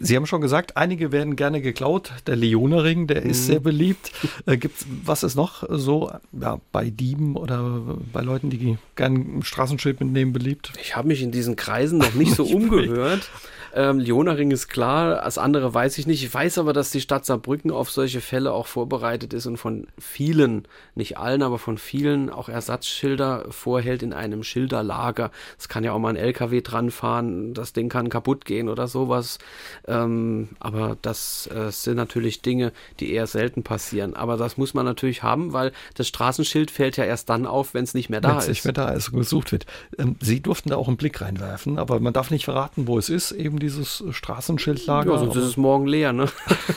Sie haben schon gesagt, einige werden gerne geklaut. Der Leonering, der ist mhm. sehr beliebt. Äh, gibt's, was ist noch so ja, bei Dieben oder bei Leuten, die gerne ein Straßenschild mitnehmen, beliebt? Ich habe mich in diesen Kreisen noch nicht so umgehört. Ähm, Leonaring ist klar, das andere weiß ich nicht. Ich weiß aber, dass die Stadt Saarbrücken auf solche Fälle auch vorbereitet ist und von vielen, nicht allen, aber von vielen auch Ersatzschilder vorhält in einem Schilderlager. Es kann ja auch mal ein LKW dran fahren, das Ding kann kaputt gehen oder sowas. Ähm, aber das äh, sind natürlich Dinge, die eher selten passieren. Aber das muss man natürlich haben, weil das Straßenschild fällt ja erst dann auf, wenn es nicht mehr da wenn's ist. nicht mehr da ist, gesucht wird. Ähm, Sie durften da auch einen Blick reinwerfen, aber man darf nicht verraten, wo es ist. Eben dieses Straßenschildlager. Ja, sonst ist es morgen leer, ne?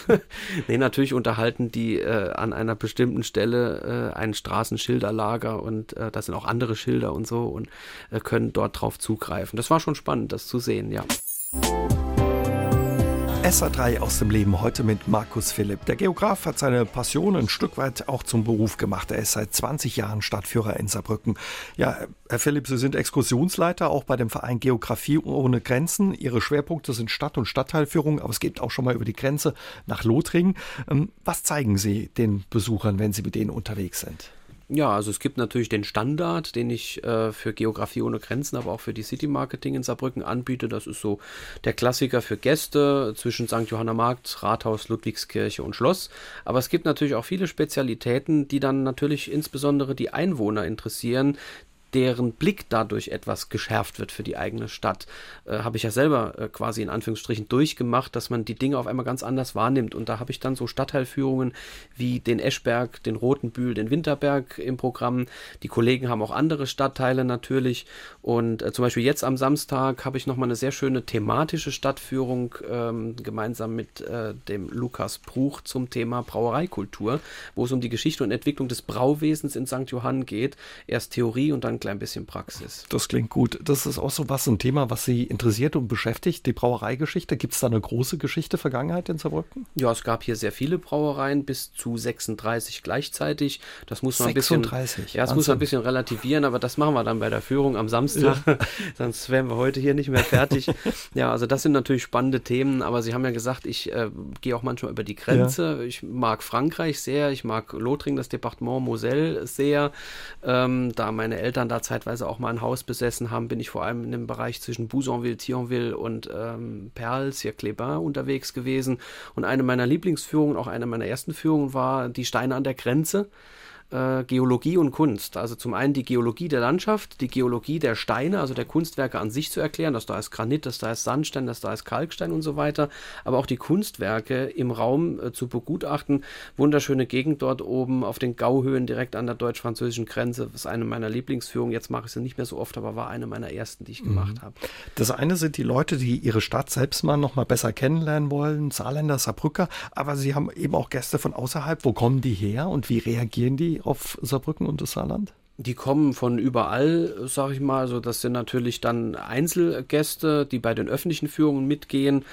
nee, natürlich unterhalten die äh, an einer bestimmten Stelle äh, ein Straßenschilderlager und äh, da sind auch andere Schilder und so und äh, können dort drauf zugreifen. Das war schon spannend, das zu sehen, ja. SA3 aus dem Leben heute mit Markus Philipp. Der Geograf hat seine Passion ein Stück weit auch zum Beruf gemacht. Er ist seit 20 Jahren Stadtführer in Saarbrücken. Ja, Herr Philipp, Sie sind Exkursionsleiter auch bei dem Verein Geografie ohne Grenzen. Ihre Schwerpunkte sind Stadt- und Stadtteilführung, aber es geht auch schon mal über die Grenze nach Lothringen. Ähm, was zeigen Sie den Besuchern, wenn Sie mit denen unterwegs sind? Ja, also es gibt natürlich den Standard, den ich äh, für Geografie ohne Grenzen, aber auch für die City Marketing in Saarbrücken anbiete. Das ist so der Klassiker für Gäste zwischen St. Johanna Markt, Rathaus, Ludwigskirche und Schloss. Aber es gibt natürlich auch viele Spezialitäten, die dann natürlich insbesondere die Einwohner interessieren, deren Blick dadurch etwas geschärft wird für die eigene Stadt. Äh, habe ich ja selber äh, quasi in Anführungsstrichen durchgemacht, dass man die Dinge auf einmal ganz anders wahrnimmt. Und da habe ich dann so Stadtteilführungen wie den Eschberg, den Rotenbühl, den Winterberg im Programm. Die Kollegen haben auch andere Stadtteile natürlich. Und äh, zum Beispiel jetzt am Samstag habe ich nochmal eine sehr schöne thematische Stadtführung ähm, gemeinsam mit äh, dem Lukas Bruch zum Thema Brauereikultur, wo es um die Geschichte und Entwicklung des Brauwesens in St. Johann geht. Erst Theorie und dann klein bisschen Praxis. Das klingt gut. Das ist auch so was, ein Thema, was Sie interessiert und beschäftigt, die Brauereigeschichte. Gibt es da eine große Geschichte, Vergangenheit in Saarbrücken? Ja, es gab hier sehr viele Brauereien, bis zu 36 gleichzeitig. Das muss man 36. ein bisschen, ja, das muss man ein bisschen relativieren, aber das machen wir dann bei der Führung am Samstag. Ja. Sonst wären wir heute hier nicht mehr fertig. ja, also das sind natürlich spannende Themen, aber Sie haben ja gesagt, ich äh, gehe auch manchmal über die Grenze. Ja. Ich mag Frankreich sehr, ich mag Lothringen, das Departement Moselle sehr. Ähm, da meine Eltern da zeitweise auch mal ein Haus besessen haben, bin ich vor allem in dem Bereich zwischen Bousonville, Thionville und ähm, Perls, hier Clébin unterwegs gewesen. Und eine meiner Lieblingsführungen, auch eine meiner ersten Führungen war die Steine an der Grenze äh, Geologie und Kunst. Also zum einen die Geologie der Landschaft, die Geologie der Steine, also der Kunstwerke an sich zu erklären, dass da ist Granit, dass da ist Sandstein, dass da ist Kalkstein und so weiter, aber auch die Kunstwerke im Raum äh, zu begutachten. Wunderschöne Gegend dort oben auf den Gauhöhen direkt an der deutsch-französischen Grenze. Das ist eine meiner Lieblingsführungen. Jetzt mache ich sie nicht mehr so oft, aber war eine meiner ersten, die ich mhm. gemacht habe. Das eine sind die Leute, die ihre Stadt selbst mal noch mal besser kennenlernen wollen, Saarländer, Saarbrücker, aber sie haben eben auch Gäste von außerhalb. Wo kommen die her und wie reagieren die auf Saarbrücken und das Saarland? Die kommen von überall, sag ich mal. Also das sind natürlich dann Einzelgäste, die bei den öffentlichen Führungen mitgehen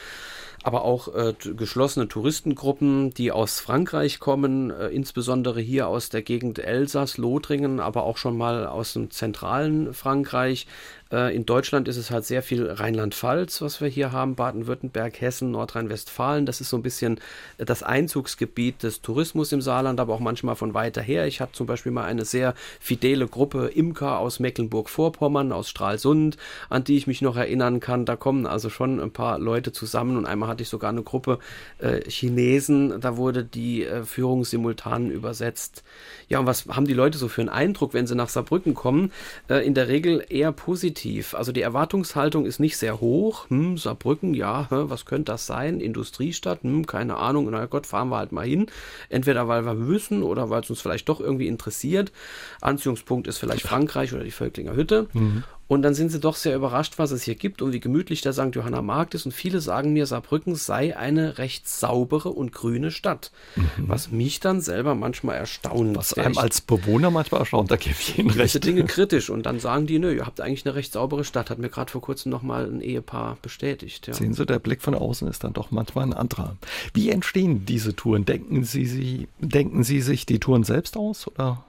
aber auch äh, geschlossene Touristengruppen, die aus Frankreich kommen, äh, insbesondere hier aus der Gegend Elsass, Lothringen, aber auch schon mal aus dem zentralen Frankreich, äh, in Deutschland ist es halt sehr viel Rheinland-Pfalz, was wir hier haben, Baden-Württemberg, Hessen, Nordrhein-Westfalen. Das ist so ein bisschen äh, das Einzugsgebiet des Tourismus im Saarland, aber auch manchmal von weiter her. Ich hatte zum Beispiel mal eine sehr fidele Gruppe Imker aus Mecklenburg-Vorpommern, aus Stralsund, an die ich mich noch erinnern kann. Da kommen also schon ein paar Leute zusammen und einmal hatte ich sogar eine Gruppe äh, Chinesen. Da wurde die äh, Führung simultan übersetzt. Ja, und was haben die Leute so für einen Eindruck, wenn sie nach Saarbrücken kommen? Äh, in der Regel eher positiv. Also die Erwartungshaltung ist nicht sehr hoch. Hm, Saarbrücken, ja, was könnte das sein? Industriestadt, hm, keine Ahnung. Na Gott, fahren wir halt mal hin. Entweder weil wir müssen oder weil es uns vielleicht doch irgendwie interessiert. Anziehungspunkt ist vielleicht Frankreich oder die Völklinger Hütte. Mhm. Und dann sind sie doch sehr überrascht, was es hier gibt und wie gemütlich der St. Johanna Markt ist. Und viele sagen mir, Saarbrücken sei eine recht saubere und grüne Stadt. Mhm. Was mich dann selber manchmal erstaunt. Was einem als Bewohner manchmal erstaunt, da gebe ich Ihnen recht. Diese Dinge kritisch. Und dann sagen die, nö, ihr habt eigentlich eine recht saubere Stadt. Hat mir gerade vor kurzem nochmal ein Ehepaar bestätigt. Ja. Sehen Sie, der Blick von außen ist dann doch manchmal ein anderer. Wie entstehen diese Touren? Denken Sie, Sie, denken Sie sich die Touren selbst aus oder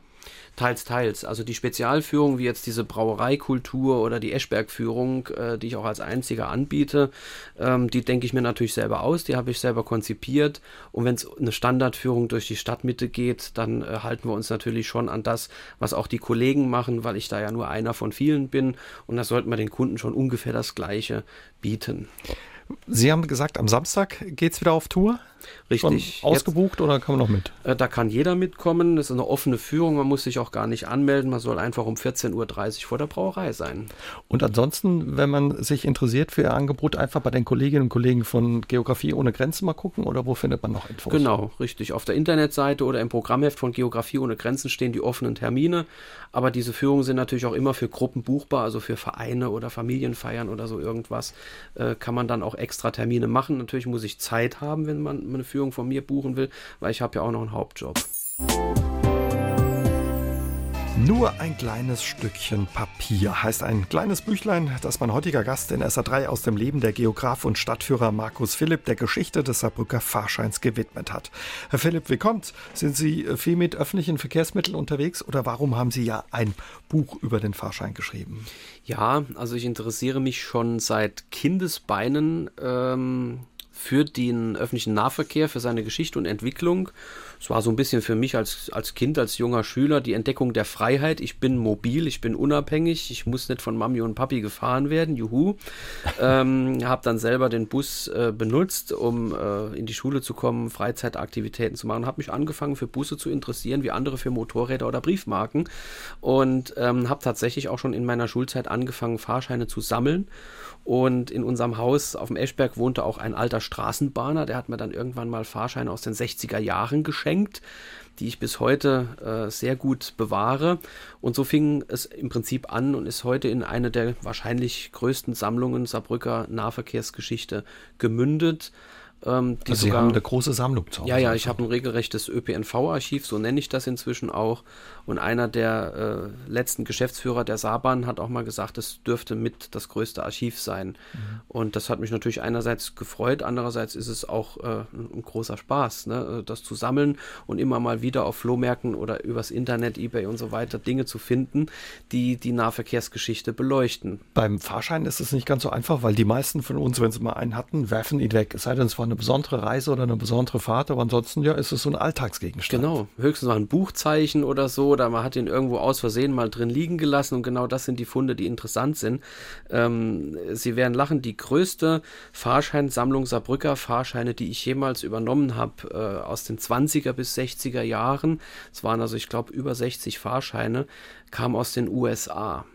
Teils, teils. Also die Spezialführung, wie jetzt diese Brauereikultur oder die Eschberg-Führung, äh, die ich auch als einziger anbiete, ähm, die denke ich mir natürlich selber aus, die habe ich selber konzipiert. Und wenn es eine Standardführung durch die Stadtmitte geht, dann äh, halten wir uns natürlich schon an das, was auch die Kollegen machen, weil ich da ja nur einer von vielen bin. Und da sollten wir den Kunden schon ungefähr das Gleiche bieten. Sie haben gesagt, am Samstag geht es wieder auf Tour? Richtig. Ausgebucht Jetzt, oder kann man noch mit? Äh, da kann jeder mitkommen. Das ist eine offene Führung. Man muss sich auch gar nicht anmelden. Man soll einfach um 14.30 Uhr vor der Brauerei sein. Und ansonsten, wenn man sich interessiert für Ihr Angebot, einfach bei den Kolleginnen und Kollegen von Geografie ohne Grenzen mal gucken oder wo findet man noch Infos? Genau, richtig. Auf der Internetseite oder im Programmheft von Geografie ohne Grenzen stehen die offenen Termine. Aber diese Führungen sind natürlich auch immer für Gruppen buchbar, also für Vereine oder Familienfeiern oder so irgendwas. Äh, kann man dann auch extra Termine machen. Natürlich muss ich Zeit haben, wenn man eine Führung von mir buchen will, weil ich habe ja auch noch einen Hauptjob. Nur ein kleines Stückchen Papier heißt ein kleines Büchlein, das mein heutiger Gast in SA3 aus dem Leben der Geograf und Stadtführer Markus Philipp der Geschichte des Saarbrücker Fahrscheins gewidmet hat. Herr Philipp, wie kommt's? Sind Sie viel mit öffentlichen Verkehrsmitteln unterwegs oder warum haben Sie ja ein Buch über den Fahrschein geschrieben? Ja, also ich interessiere mich schon seit Kindesbeinen ähm, für den öffentlichen Nahverkehr, für seine Geschichte und Entwicklung. Es war so ein bisschen für mich als, als Kind, als junger Schüler die Entdeckung der Freiheit. Ich bin mobil, ich bin unabhängig, ich muss nicht von Mami und Papi gefahren werden, juhu. ähm, habe dann selber den Bus äh, benutzt, um äh, in die Schule zu kommen, Freizeitaktivitäten zu machen. Habe mich angefangen für Busse zu interessieren, wie andere für Motorräder oder Briefmarken. Und ähm, habe tatsächlich auch schon in meiner Schulzeit angefangen, Fahrscheine zu sammeln. Und in unserem Haus auf dem Eschberg wohnte auch ein alter Straßenbahner, der hat mir dann irgendwann mal Fahrscheine aus den 60er Jahren geschenkt, die ich bis heute äh, sehr gut bewahre. Und so fing es im Prinzip an und ist heute in eine der wahrscheinlich größten Sammlungen Saarbrücker Nahverkehrsgeschichte gemündet. Ähm, also Sie sogar, haben eine große Sammlung zu Hause. Ja, ja, ich habe ein regelrechtes ÖPNV-Archiv, so nenne ich das inzwischen auch. Und einer der äh, letzten Geschäftsführer der Saarbahn hat auch mal gesagt, es dürfte mit das größte Archiv sein. Mhm. Und das hat mich natürlich einerseits gefreut, andererseits ist es auch äh, ein großer Spaß, ne? das zu sammeln und immer mal wieder auf Flohmärkten oder übers Internet, Ebay und so weiter Dinge zu finden, die die Nahverkehrsgeschichte beleuchten. Beim Fahrschein ist es nicht ganz so einfach, weil die meisten von uns, wenn sie mal einen hatten, werfen ihn weg. Es sei denn, es war eine besondere Reise oder eine besondere Fahrt, aber ansonsten ja, ist es so ein Alltagsgegenstand. Genau, höchstens mal ein Buchzeichen oder so, oder man hat ihn irgendwo aus Versehen mal drin liegen gelassen und genau das sind die Funde, die interessant sind. Ähm, Sie werden lachen, die größte Fahrscheinsammlung Saarbrücker Fahrscheine, die ich jemals übernommen habe, äh, aus den 20er bis 60er Jahren, es waren also, ich glaube, über 60 Fahrscheine, kam aus den USA.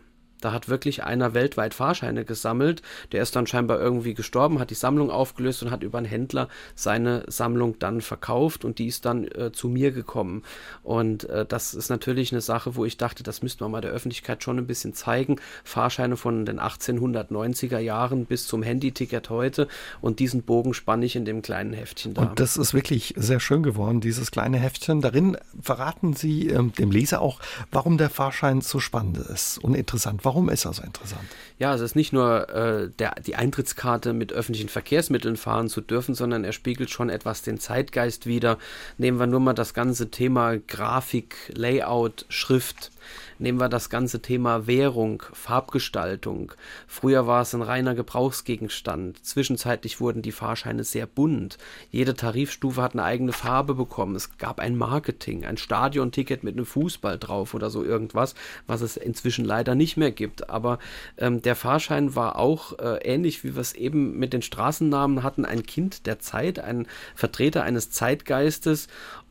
Da hat wirklich einer weltweit Fahrscheine gesammelt. Der ist dann scheinbar irgendwie gestorben, hat die Sammlung aufgelöst und hat über einen Händler seine Sammlung dann verkauft und die ist dann äh, zu mir gekommen. Und äh, das ist natürlich eine Sache, wo ich dachte, das müsste man mal der Öffentlichkeit schon ein bisschen zeigen. Fahrscheine von den 1890er Jahren bis zum Handyticket heute und diesen Bogen spanne ich in dem kleinen Heftchen da. Und das ist wirklich sehr schön geworden, dieses kleine Heftchen. Darin verraten Sie ähm, dem Leser auch, warum der Fahrschein so spannend ist und interessant Warum ist er so interessant? Ja, es ist nicht nur äh, der, die Eintrittskarte mit öffentlichen Verkehrsmitteln fahren zu dürfen, sondern er spiegelt schon etwas den Zeitgeist wider. Nehmen wir nur mal das ganze Thema Grafik, Layout, Schrift. Nehmen wir das ganze Thema Währung, Farbgestaltung. Früher war es ein reiner Gebrauchsgegenstand. Zwischenzeitlich wurden die Fahrscheine sehr bunt. Jede Tarifstufe hat eine eigene Farbe bekommen. Es gab ein Marketing, ein Stadionticket mit einem Fußball drauf oder so irgendwas, was es inzwischen leider nicht mehr gibt. Aber ähm, der Fahrschein war auch äh, ähnlich, wie wir es eben mit den Straßennamen hatten, ein Kind der Zeit, ein Vertreter eines Zeitgeistes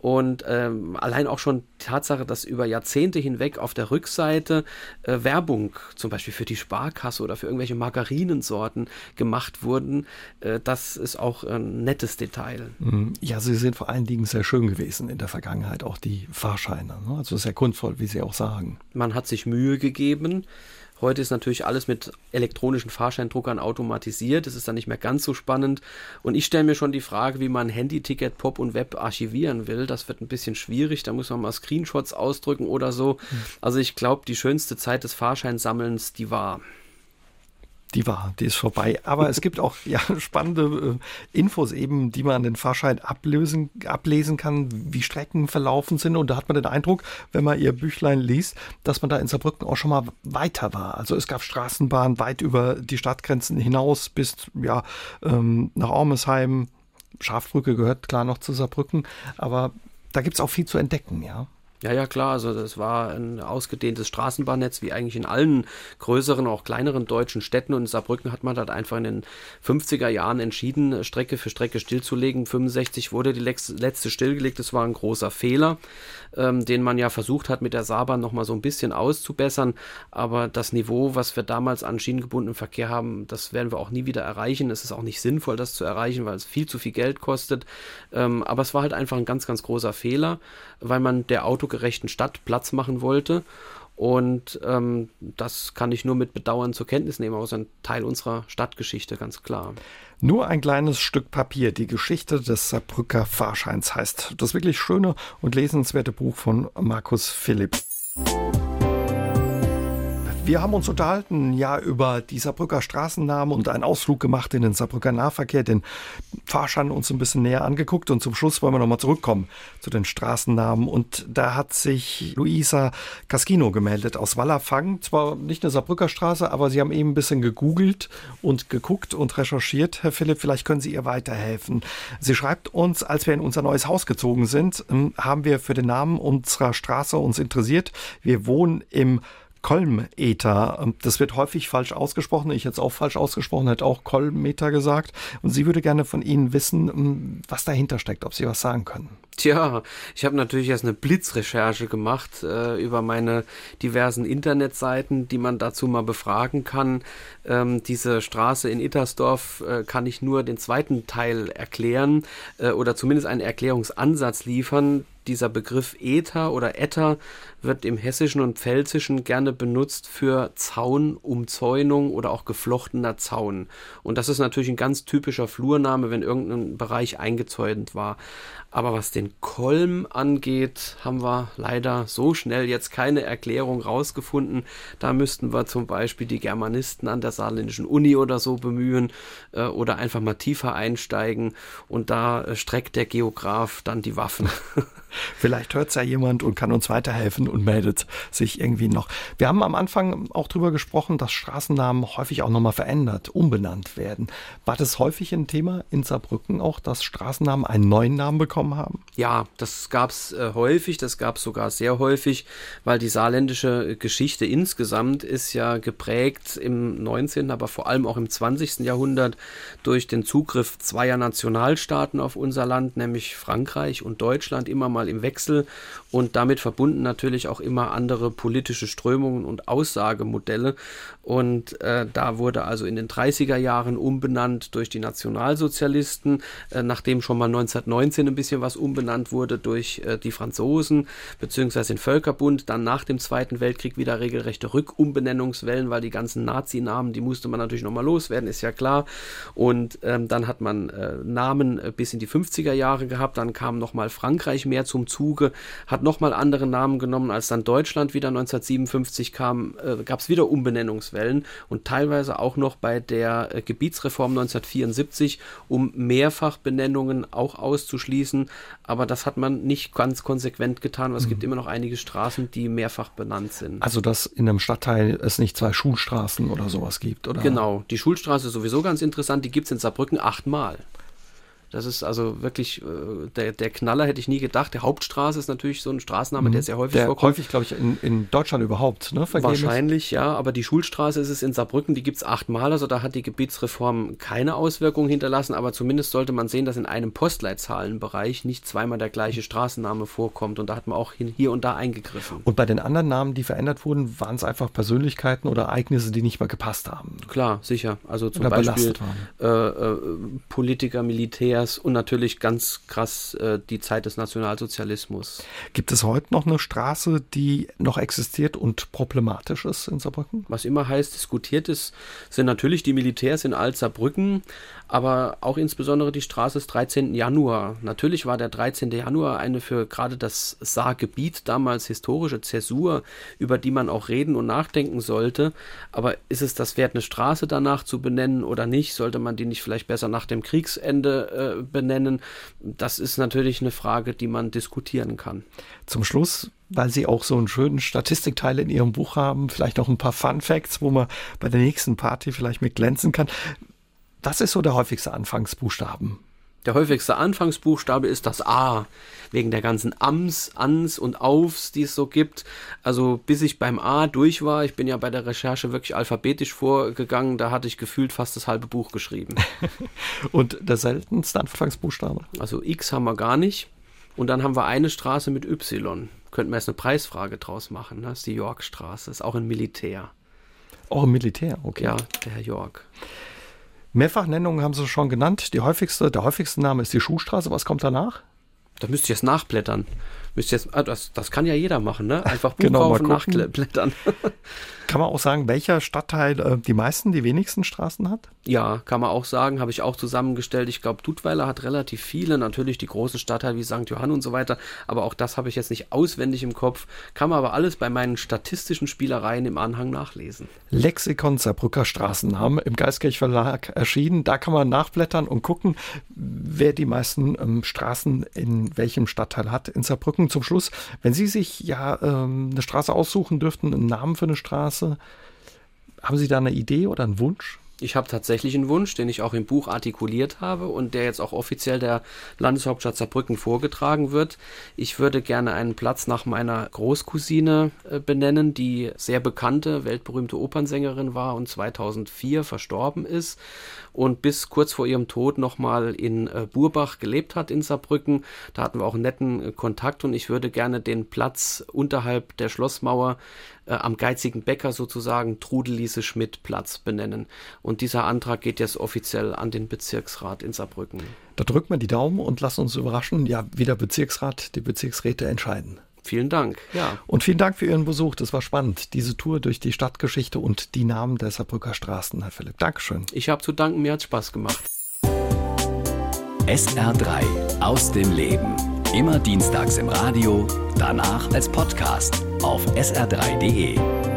und ähm, allein auch schon die Tatsache, dass über Jahrzehnte hinweg auf der Rückseite äh, Werbung zum Beispiel für die Sparkasse oder für irgendwelche Margarinensorten gemacht wurden, äh, das ist auch ein nettes Detail. Mhm. Ja, sie sind vor allen Dingen sehr schön gewesen in der Vergangenheit, auch die Fahrscheine. Ne? Also sehr kunstvoll, wie Sie auch sagen. Man hat sich Mühe gegeben. Heute ist natürlich alles mit elektronischen Fahrscheindruckern automatisiert. Das ist dann nicht mehr ganz so spannend. Und ich stelle mir schon die Frage, wie man Handy-Ticket, Pop und Web archivieren will. Das wird ein bisschen schwierig. Da muss man mal Screenshots ausdrücken oder so. Hm. Also ich glaube, die schönste Zeit des Fahrscheinsammelns, die war die war, die ist vorbei. Aber es gibt auch ja, spannende äh, Infos eben, die man an den Fahrschein ablösen, ablesen kann, wie Strecken verlaufen sind. Und da hat man den Eindruck, wenn man ihr Büchlein liest, dass man da in Saarbrücken auch schon mal weiter war. Also es gab Straßenbahnen weit über die Stadtgrenzen hinaus bis ja, ähm, nach Ormesheim. Schafbrücke gehört klar noch zu Saarbrücken, aber da gibt es auch viel zu entdecken, ja. Ja, ja, klar. Also das war ein ausgedehntes Straßenbahnnetz, wie eigentlich in allen größeren, auch kleineren deutschen Städten. Und in Saarbrücken hat man halt einfach in den 50er Jahren entschieden, Strecke für Strecke stillzulegen. 65 wurde die letzte stillgelegt. Das war ein großer Fehler, ähm, den man ja versucht hat, mit der Saarbahn nochmal so ein bisschen auszubessern. Aber das Niveau, was wir damals an schienengebundenem Verkehr haben, das werden wir auch nie wieder erreichen. Es ist auch nicht sinnvoll, das zu erreichen, weil es viel zu viel Geld kostet. Ähm, aber es war halt einfach ein ganz, ganz großer Fehler, weil man der Auto autogerechten Stadt Platz machen wollte. Und ähm, das kann ich nur mit Bedauern zur Kenntnis nehmen, aus ein Teil unserer Stadtgeschichte, ganz klar. Nur ein kleines Stück Papier, die Geschichte des Saarbrücker Fahrscheins heißt. Das wirklich schöne und lesenswerte Buch von Markus Philipp. Wir haben uns unterhalten, ja, über die Saarbrücker Straßennamen und einen Ausflug gemacht in den Saarbrücker Nahverkehr, den Fahrschein uns ein bisschen näher angeguckt und zum Schluss wollen wir nochmal zurückkommen zu den Straßennamen und da hat sich Luisa Casquino gemeldet aus Wallerfang, zwar nicht eine Saarbrücker Straße, aber Sie haben eben ein bisschen gegoogelt und geguckt und recherchiert. Herr Philipp, vielleicht können Sie ihr weiterhelfen. Sie schreibt uns, als wir in unser neues Haus gezogen sind, ähm, haben wir für den Namen unserer Straße uns interessiert. Wir wohnen im Kolmether. Das wird häufig falsch ausgesprochen. Ich jetzt auch falsch ausgesprochen, hätte auch Kolmeter gesagt. Und sie würde gerne von Ihnen wissen, ähm, was dahinter steckt, ob Sie was sagen können. Tja, ich habe natürlich erst eine Blitzrecherche gemacht äh, über meine diversen Internetseiten, die man dazu mal befragen kann. Ähm, diese Straße in Ittersdorf äh, kann ich nur den zweiten Teil erklären äh, oder zumindest einen Erklärungsansatz liefern dieser Begriff Äther oder Äther wird im Hessischen und Pfälzischen gerne benutzt für Zaun, Umzäunung oder auch geflochtener Zaun. Und das ist natürlich ein ganz typischer Flurname, wenn irgendein Bereich eingezäunt war. Aber was den Kolm angeht, haben wir leider so schnell jetzt keine Erklärung rausgefunden. Da müssten wir zum Beispiel die Germanisten an der Saarländischen Uni oder so bemühen äh, oder einfach mal tiefer einsteigen. Und da äh, streckt der Geograf dann die Waffen. Vielleicht hört es ja jemand und kann uns weiterhelfen und meldet sich irgendwie noch. Wir haben am Anfang auch darüber gesprochen, dass Straßennamen häufig auch nochmal verändert, umbenannt werden. War das häufig ein Thema in Saarbrücken auch, dass Straßennamen einen neuen Namen bekommen haben? Ja, das gab es äh, häufig, das gab es sogar sehr häufig, weil die saarländische Geschichte insgesamt ist ja geprägt im 19., aber vor allem auch im 20. Jahrhundert durch den Zugriff zweier Nationalstaaten auf unser Land, nämlich Frankreich und Deutschland, immer mal im Wechsel und damit verbunden natürlich auch immer andere politische Strömungen und Aussagemodelle. Und äh, da wurde also in den 30er Jahren umbenannt durch die Nationalsozialisten, äh, nachdem schon mal 1919 ein bisschen was umbenannt wurde durch äh, die Franzosen beziehungsweise den Völkerbund. Dann nach dem Zweiten Weltkrieg wieder regelrechte Rückumbenennungswellen, weil die ganzen Nazi-Namen, die musste man natürlich nochmal loswerden, ist ja klar. Und ähm, dann hat man äh, Namen äh, bis in die 50er Jahre gehabt, dann kam nochmal Frankreich mehr zum Zuge, hat nochmal andere Namen genommen, als dann Deutschland wieder 1957 kam, äh, gab es wieder Umbenennungswellen und teilweise auch noch bei der äh, Gebietsreform 1974, um Mehrfachbenennungen auch auszuschließen. Aber das hat man nicht ganz konsequent getan, weil es mhm. gibt immer noch einige Straßen, die mehrfach benannt sind. Also, dass in einem Stadtteil es nicht zwei Schulstraßen oder sowas gibt, oder? Genau, die Schulstraße ist sowieso ganz interessant, die gibt es in Saarbrücken achtmal. Das ist also wirklich äh, der, der Knaller, hätte ich nie gedacht. Der Hauptstraße ist natürlich so ein Straßenname, mhm. der sehr häufig der vorkommt. Häufig, glaube ich, in, in Deutschland überhaupt, ne? Wahrscheinlich, ist. ja. Aber die Schulstraße ist es in Saarbrücken, die gibt es achtmal. Also da hat die Gebietsreform keine Auswirkungen hinterlassen. Aber zumindest sollte man sehen, dass in einem Postleitzahlenbereich nicht zweimal der gleiche Straßenname vorkommt. Und da hat man auch hier und da eingegriffen. Und bei den anderen Namen, die verändert wurden, waren es einfach Persönlichkeiten oder Ereignisse, die nicht mehr gepasst haben? Klar, sicher. Also zum oder Beispiel äh, äh, Politiker, Militärs, und natürlich ganz krass äh, die Zeit des Nationalsozialismus. Gibt es heute noch eine Straße, die noch existiert und problematisch ist in Saarbrücken? Was immer heißt, diskutiert ist, sind natürlich die Militärs in Alt-Saarbrücken, aber auch insbesondere die Straße des 13. Januar. Natürlich war der 13. Januar eine für gerade das Saargebiet damals historische Zäsur, über die man auch reden und nachdenken sollte. Aber ist es das wert, eine Straße danach zu benennen oder nicht? Sollte man die nicht vielleicht besser nach dem Kriegsende benennen? Das ist natürlich eine Frage, die man diskutieren kann. Zum Schluss weil Sie auch so einen schönen Statistikteil in Ihrem Buch haben, vielleicht noch ein paar Fun Facts, wo man bei der nächsten Party vielleicht mit glänzen kann. Was ist so der häufigste Anfangsbuchstaben? Der häufigste Anfangsbuchstabe ist das A, wegen der ganzen Ams, Ans und Aufs, die es so gibt. Also bis ich beim A durch war, ich bin ja bei der Recherche wirklich alphabetisch vorgegangen, da hatte ich gefühlt fast das halbe Buch geschrieben. und der seltenste Anfangsbuchstabe? Also X haben wir gar nicht. Und dann haben wir eine Straße mit Y. Könnten wir jetzt eine Preisfrage draus machen. Ne? Das ist die Yorkstraße. Ist auch ein Militär. Auch ein Militär, okay. Ja, der Herr York. Mehrfachnennungen haben Sie schon genannt. Die häufigste, der häufigste Name ist die Schuhstraße. Was kommt danach? Da müsste ich jetzt nachblättern. Müsst jetzt, ah, das, das kann ja jeder machen, ne? Einfach Buch genau, kaufen, nachblättern. Kann man auch sagen, welcher Stadtteil äh, die meisten, die wenigsten Straßen hat? Ja, kann man auch sagen, habe ich auch zusammengestellt. Ich glaube, Dudweiler hat relativ viele, natürlich die großen Stadtteile wie St. Johann und so weiter, aber auch das habe ich jetzt nicht auswendig im Kopf, kann man aber alles bei meinen statistischen Spielereien im Anhang nachlesen. Lexikon Saarbrücker Straßennamen im Geistkirch Verlag erschienen. Da kann man nachblättern und gucken, wer die meisten ähm, Straßen in welchem Stadtteil hat in Saarbrücken. Zum Schluss, wenn Sie sich ja ähm, eine Straße aussuchen dürften, einen Namen für eine Straße, Straße. Haben Sie da eine Idee oder einen Wunsch? Ich habe tatsächlich einen Wunsch, den ich auch im Buch artikuliert habe und der jetzt auch offiziell der Landeshauptstadt Saarbrücken vorgetragen wird. Ich würde gerne einen Platz nach meiner Großcousine äh, benennen, die sehr bekannte, weltberühmte Opernsängerin war und 2004 verstorben ist und bis kurz vor ihrem Tod nochmal in äh, Burbach gelebt hat in Saarbrücken. Da hatten wir auch einen netten äh, Kontakt und ich würde gerne den Platz unterhalb der Schlossmauer äh, am geizigen Bäcker sozusagen Trudelise Schmidt Platz benennen. Und dieser Antrag geht jetzt offiziell an den Bezirksrat in Saarbrücken. Da drückt man die Daumen und lassen uns überraschen, ja, wie der Bezirksrat, die Bezirksräte entscheiden. Vielen Dank. Ja. Und vielen Dank für Ihren Besuch. Das war spannend. Diese Tour durch die Stadtgeschichte und die Namen der Saarbrücker Straßen, Herr Philipp. Dankeschön. Ich habe zu danken. Mir hat Spaß gemacht. SR3 aus dem Leben. Immer dienstags im Radio, danach als Podcast auf sr3.de.